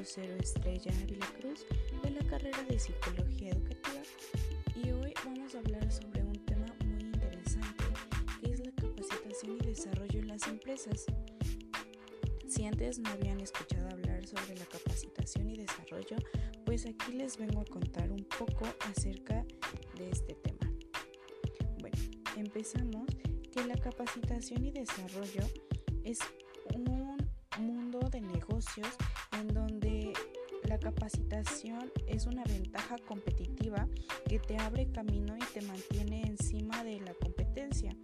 Lucero Estrella Ávila Cruz de la carrera de Psicología Educativa y hoy vamos a hablar sobre un tema muy interesante que es la capacitación y desarrollo en las empresas. Si antes no habían escuchado hablar sobre la capacitación y desarrollo, pues aquí les vengo a contar un poco acerca de este tema. Bueno, empezamos que la capacitación y desarrollo es un de negocios en donde la capacitación es una ventaja competitiva que te abre camino y te mantiene encima de la competencia.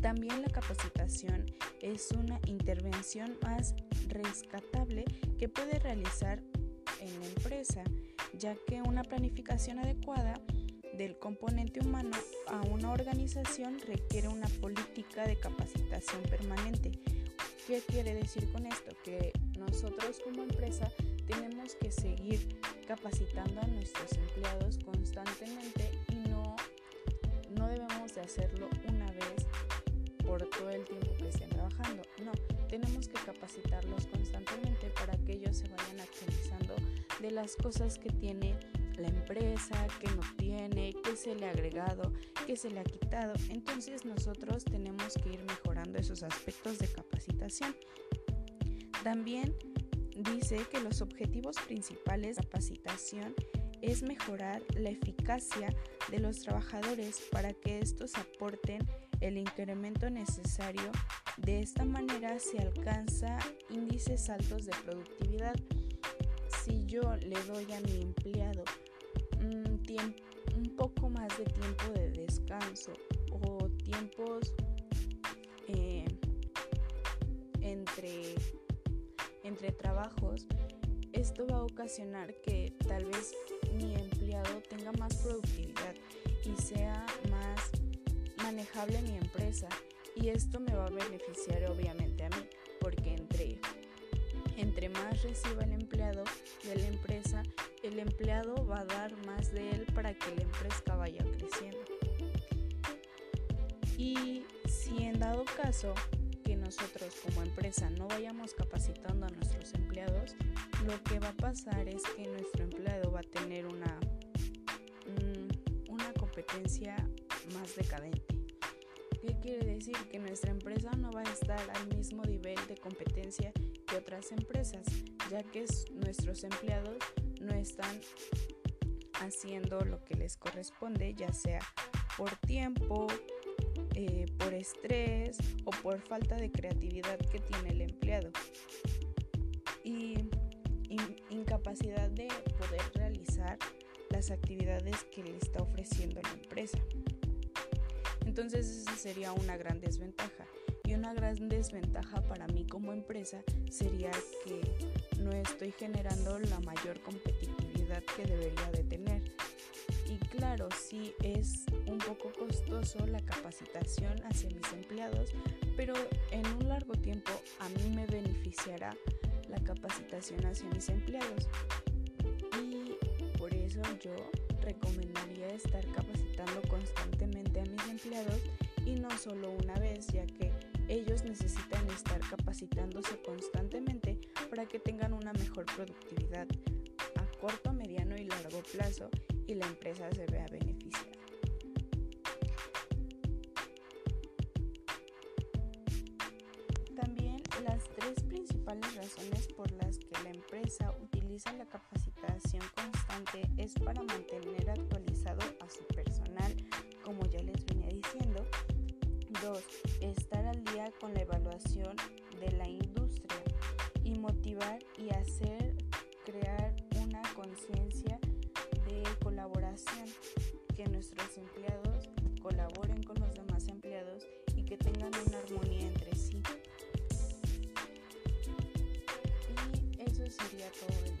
También la capacitación es una intervención más rescatable que puede realizar en la empresa, ya que una planificación adecuada del componente humano a una organización requiere una política de capacitación permanente ¿Qué quiere decir con esto? Que nosotros como empresa tenemos que seguir capacitando a nuestros empleados constantemente y no, no debemos de hacerlo una vez por todo el tiempo que estén trabajando. No, tenemos que capacitarlos constantemente para que ellos se vayan actualizando de las cosas que tiene la empresa, que no tiene, qué se le ha agregado, qué se le ha quitado. Entonces nosotros tenemos que ir mejorando esos aspectos de capacitación. También dice que los objetivos principales de capacitación es mejorar la eficacia de los trabajadores para que estos aporten el incremento necesario. De esta manera se alcanza índices altos de productividad. Si yo le doy a mi empleado más de tiempo de descanso o tiempos eh, entre, entre trabajos, esto va a ocasionar que tal vez mi empleado tenga más productividad y sea más manejable mi empresa. Y esto me va a beneficiar obviamente a mí porque entre entre más reciba el empleado de la empresa el empleado va a dar más de él para que la empresa vaya creciendo. Y si en dado caso que nosotros como empresa no vayamos capacitando a nuestros empleados, lo que va a pasar es que nuestro empleado va a tener una, una competencia más decadente. ¿Qué quiere decir? Que nuestra empresa no va a estar al mismo nivel de competencia que otras empresas, ya que nuestros empleados no están haciendo lo que les corresponde, ya sea por tiempo, eh, por estrés o por falta de creatividad que tiene el empleado y incapacidad de poder realizar las actividades que le está ofreciendo la empresa. Entonces esa sería una gran desventaja. Una gran desventaja para mí como empresa sería que no estoy generando la mayor competitividad que debería de tener. Y claro, sí es un poco costoso la capacitación hacia mis empleados, pero en un largo tiempo a mí me beneficiará la capacitación hacia mis empleados. Y por eso yo recomendaría estar capacitando constantemente a mis empleados y no solo una vez, ya que ellos necesitan estar capacitándose constantemente para que tengan una mejor productividad a corto, mediano y largo plazo y la empresa se vea beneficiada. También las tres principales razones por las que la empresa utiliza la capacitación constante es para mantener actualizado a su personal, como ya les venía diciendo. 2 estar al día con la evaluación de la industria y motivar y hacer crear una conciencia de colaboración, que nuestros empleados colaboren con los demás empleados y que tengan una armonía entre sí. Y eso sería todo.